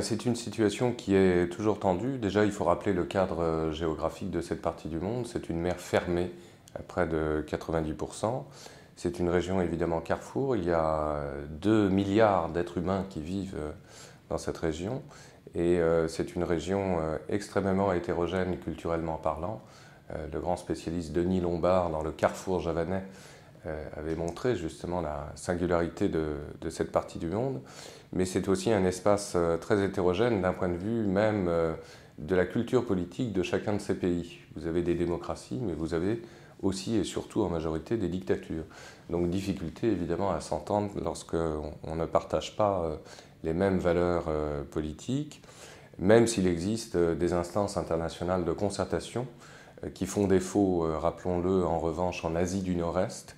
c'est une situation qui est toujours tendue. Déjà, il faut rappeler le cadre géographique de cette partie du monde. C'est une mer fermée à près de 90%. C'est une région évidemment carrefour. Il y a 2 milliards d'êtres humains qui vivent dans cette région. Et euh, c'est une région euh, extrêmement hétérogène culturellement parlant. Euh, le grand spécialiste Denis Lombard, dans le carrefour javanais, avait montré justement la singularité de, cette partie du monde. Mais c'est aussi un espace très hétérogène d'un point de vue même de la culture politique de chacun de ces pays. Vous avez des démocraties, mais vous avez aussi et surtout en majorité des dictatures. Donc difficulté évidemment à s'entendre lorsqu'on on ne partage pas les mêmes valeurs euh, politiques, même s'il existe euh, des instances internationales de concertation euh, qui font défaut, rappelons-le, en revanche en Asie du Nord-Est,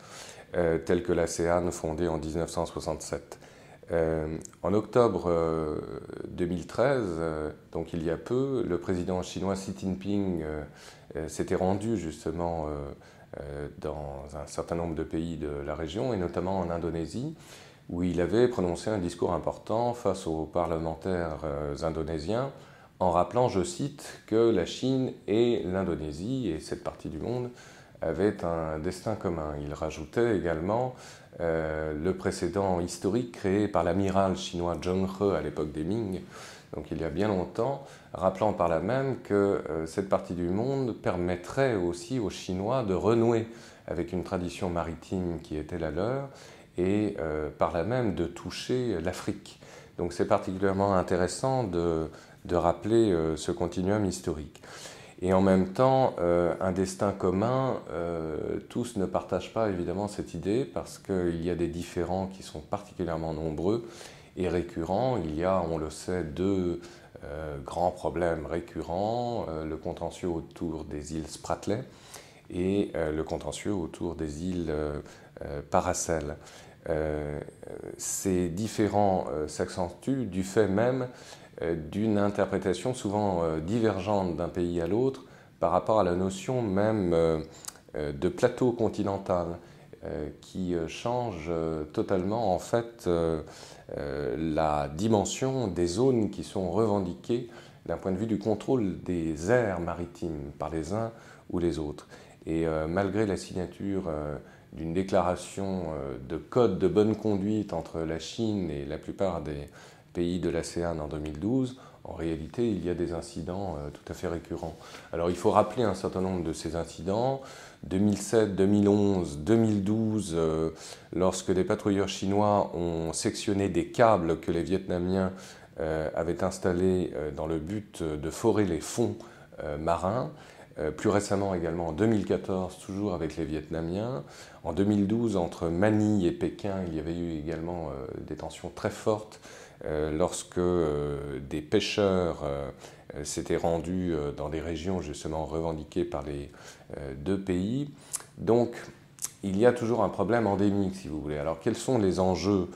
telle que l'ASEAN fondée en 1967. en octobre 2013, donc il y a peu, le président chinois Xi Jinping s'était rendu justement dans un certain nombre de pays de la région, et notamment en Indonésie, où il avait prononcé un discours important face aux parlementaires euh, indonésiens en rappelant, je cite, que la Chine et l'Indonésie et cette partie du monde avaient un destin commun. Il rajoutait également euh, le précédent historique créé par l'amiral chinois Zheng He à l'époque des Ming, donc il y a bien longtemps, rappelant par là même que euh, cette partie du monde permettrait aussi aux Chinois de renouer avec une tradition maritime qui était la leur et euh, par là même de toucher l'Afrique. Donc c'est particulièrement intéressant de, de rappeler euh, ce continuum historique. Et en même temps, euh, un destin commun, tous ne partagent pas évidemment cette idée parce qu'il y a des différends qui sont particulièrement nombreux et récurrents. Il y a, on le sait, deux grands problèmes récurrents, le contentieux autour des îles Spratly et le contentieux autour des îles Paracel. Euh, ces différents euh, s'accentuent du fait même euh, d'une interprétation souvent divergente d'un pays à l'autre par rapport à la notion même de plateau continental qui change totalement en fait la dimension des zones qui sont revendiquées d'un point de vue du contrôle des aires maritimes par les uns ou les autres. Et malgré la signature d'une déclaration euh, de code de bonne conduite entre la Chine et la plupart des pays de l'ASEAN en 2012, en réalité, il y a des incidents euh, tout à fait récurrents. Alors il faut rappeler un certain nombre de ces incidents. 2007, 2011, 2012, lorsque des patrouilleurs chinois ont sectionné des câbles que les Vietnamiens euh, avaient installés dans le but de forer les fonds marins. Euh, plus récemment également en 2014, toujours avec les Vietnamiens. En 2012, entre Manille et Pékin, il y avait eu également euh, des tensions très fortes euh, lorsque des pêcheurs s'étaient rendus dans des régions justement revendiquées par les deux pays. Donc, il y a toujours un problème endémique, si vous voulez. Alors, quels sont les enjeux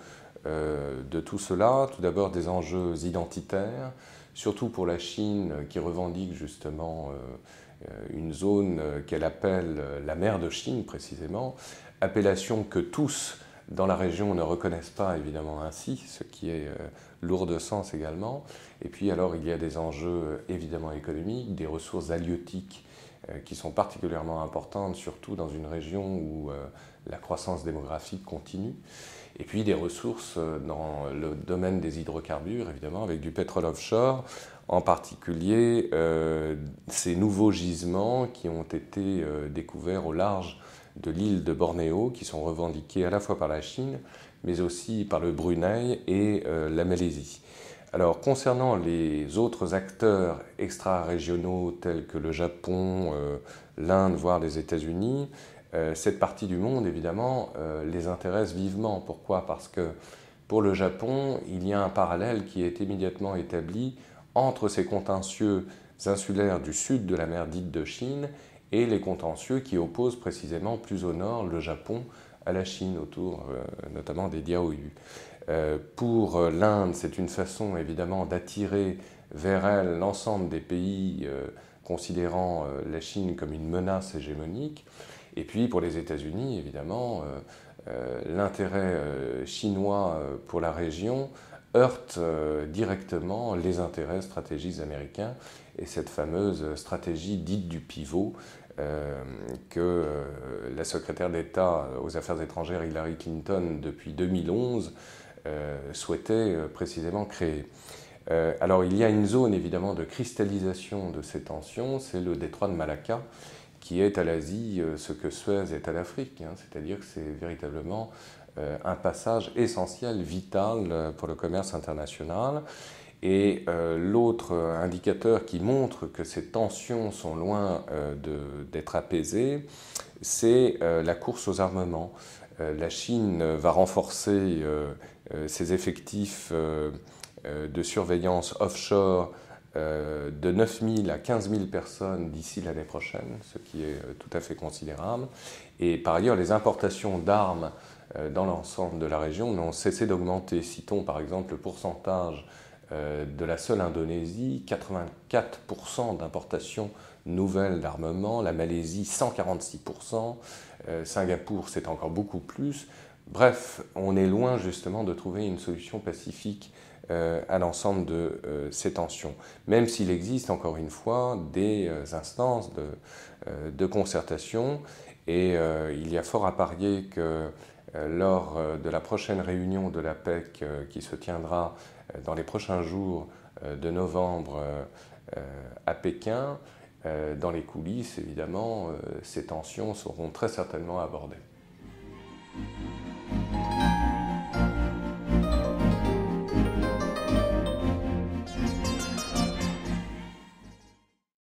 de tout cela? Tout d'abord, des enjeux identitaires, surtout pour la Chine qui revendique justement euh, une zone euh, qu'elle appelle euh, la mer de Chine précisément, appellation que tous dans la région ne reconnaissent pas évidemment ainsi, ce qui est lourd de sens également. Et puis alors il y a des enjeux évidemment économiques, des ressources halieutiques qui sont particulièrement importantes, surtout dans une région où la croissance démographique continue. Et puis des ressources dans le domaine des hydrocarbures, évidemment, avec du pétrole offshore, en particulier euh, ces nouveaux gisements qui ont été euh, découverts au large de l'île de Bornéo, qui sont revendiqués à la fois par la Chine, mais aussi par le Brunei et euh, la Malaisie. Alors concernant les autres acteurs extra-régionaux tels que le Japon, l'Inde, voire les États-Unis, cette partie du monde, évidemment, les intéresse vivement. Pourquoi? Parce que pour le Japon, il y a un parallèle qui est immédiatement établi entre ces contentieux insulaires du sud de la mer dite de Chine et les contentieux qui opposent précisément plus au nord le Japon à la Chine, autour euh, notamment des Diaoyu. Euh, pour l'Inde, c'est une façon évidemment d'attirer vers elle l'ensemble des pays euh, considérant la Chine comme une menace hégémonique. Et puis pour les États-Unis, évidemment, l'intérêt chinois pour la région heurte directement les intérêts stratégiques américains et cette fameuse stratégie dite du pivot que la secrétaire d'État aux Affaires étrangères Hillary Clinton depuis 2011 souhaitait précisément créer. Euh, alors il y a une zone évidemment de cristallisation de ces tensions, c'est le détroit de Malacca, qui est à l'Asie euh, ce que Suez est à l'Afrique, hein. c'est-à-dire que c'est véritablement euh, un passage essentiel, vital pour le commerce international. Et l'autre indicateur qui montre que ces tensions sont loin d'être apaisées, c'est la course aux armements. la Chine va renforcer ses effectifs euh, de surveillance offshore euh, de 9 000 à 15 000 personnes d'ici l'année prochaine, ce qui est euh, tout à fait considérable. Et par ailleurs, les importations d'armes dans l'ensemble de la région n'ont cessé d'augmenter. Citons par exemple le pourcentage de la seule Indonésie, 84% d'importations nouvelles d'armement, la Malaisie 146%, Singapour c'est encore beaucoup plus. Bref, on est loin justement de trouver une solution pacifique euh, à l'ensemble de euh, ces tensions, même s'il existe encore une fois des euh, instances de, concertation et il y a fort à parier que lors de la prochaine réunion de la PEC qui se tiendra dans les prochains jours de novembre à Pékin, dans les coulisses, évidemment, ces tensions seront très certainement abordées.